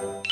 you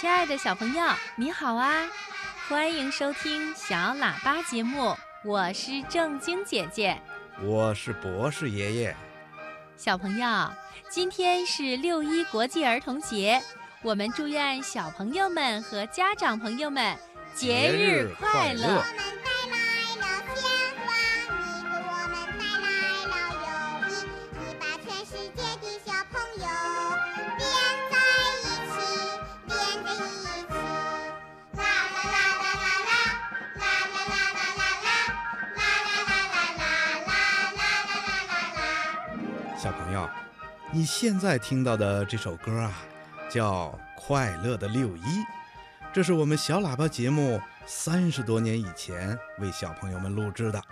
亲爱的小朋友，你好啊！欢迎收听小喇叭节目，我是正晶姐姐，我是博士爷爷。小朋友，今天是六一国际儿童节，我们祝愿小朋友们和家长朋友们节日快乐。小朋友，你现在听到的这首歌啊，叫《快乐的六一》，这是我们小喇叭节目三十多年以前为小朋友们录制的。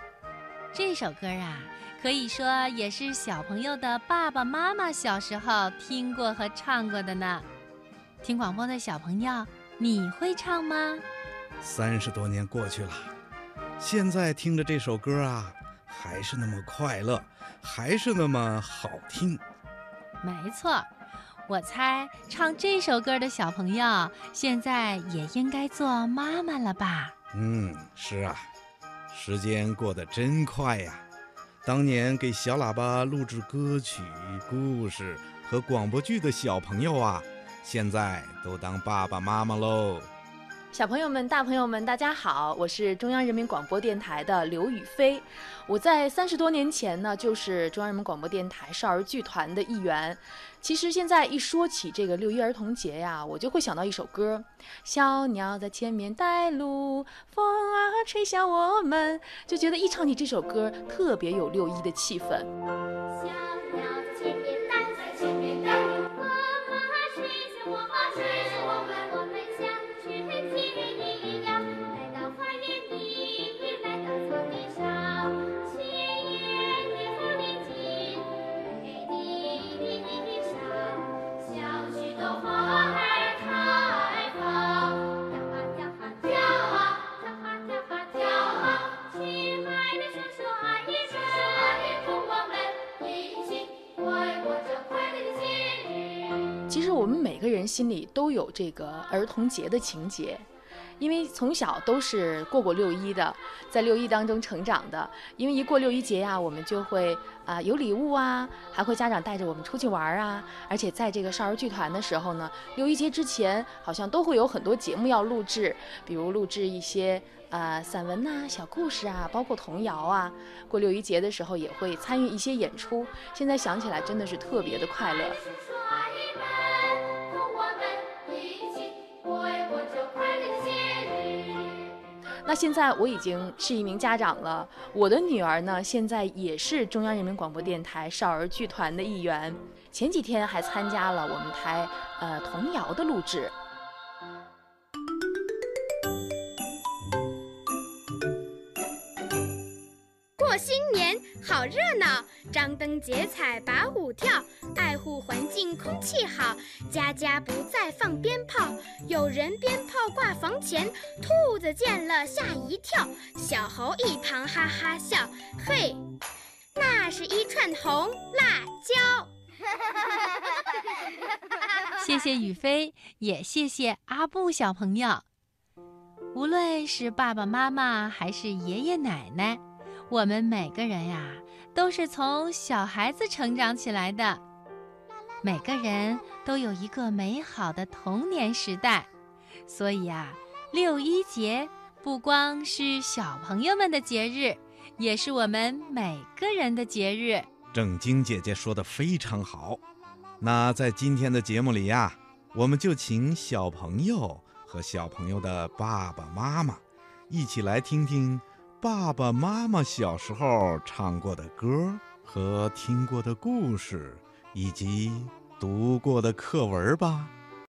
这首歌啊，可以说也是小朋友的爸爸妈妈小时候听过和唱过的呢。听广播的小朋友，你会唱吗？三十多年过去了，现在听着这首歌啊，还是那么快乐。还是那么好听，没错。我猜唱这首歌的小朋友现在也应该做妈妈了吧？嗯，是啊。时间过得真快呀！当年给小喇叭录制歌曲、故事和广播剧的小朋友啊，现在都当爸爸妈妈喽。小朋友们、大朋友们，大家好，我是中央人民广播电台的刘雨飞。我在三十多年前呢，就是中央人民广播电台少儿剧团的一员。其实现在一说起这个六一儿童节呀，我就会想到一首歌：小鸟在前面带路，风儿吹向我们，就觉得一唱起这首歌，特别有六一的气氛。小鸟前面其实我们每个人心里都有这个儿童节的情节，因为从小都是过过六一的，在六一当中成长的。因为一过六一节呀，我们就会啊有礼物啊，还会家长带着我们出去玩啊。而且在这个少儿剧团的时候呢，六一节之前好像都会有很多节目要录制，比如录制一些呃散文呐、小故事啊，包括童谣啊。过六一节的时候也会参与一些演出。现在想起来真的是特别的快乐。那现在我已经是一名家长了，我的女儿呢，现在也是中央人民广播电台少儿剧团的一员，前几天还参加了我们台呃童谣的录制。过新年好热闹，张灯结彩把舞跳，爱护环境空气好，家家不再放鞭炮，有人鞭炮挂房前，兔子见了吓一跳，小猴一旁哈哈笑，嘿，那是一串红辣椒。谢谢雨飞，也谢谢阿布小朋友，无论是爸爸妈妈还是爷爷奶奶。我们每个人呀，都是从小孩子成长起来的。每个人都有一个美好的童年时代，所以啊，六一节不光是小朋友们的节日，也是我们每个人的节日。正晶姐姐说的非常好。那在今天的节目里呀，我们就请小朋友和小朋友的爸爸妈妈一起来听听爸爸妈妈小时候唱过的歌和听过的故事。以及读过的课文吧。